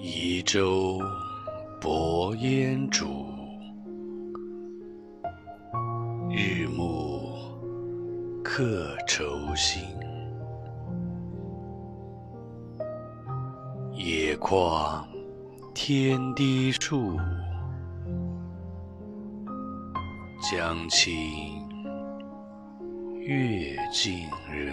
移舟泊烟渚，日暮客愁新。野旷天低树，江清月近人。